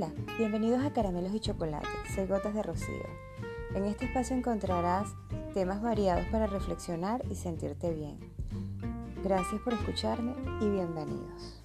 Hola, bienvenidos a Caramelos y Chocolate, soy Gotas de Rocío. En este espacio encontrarás temas variados para reflexionar y sentirte bien. Gracias por escucharme y bienvenidos.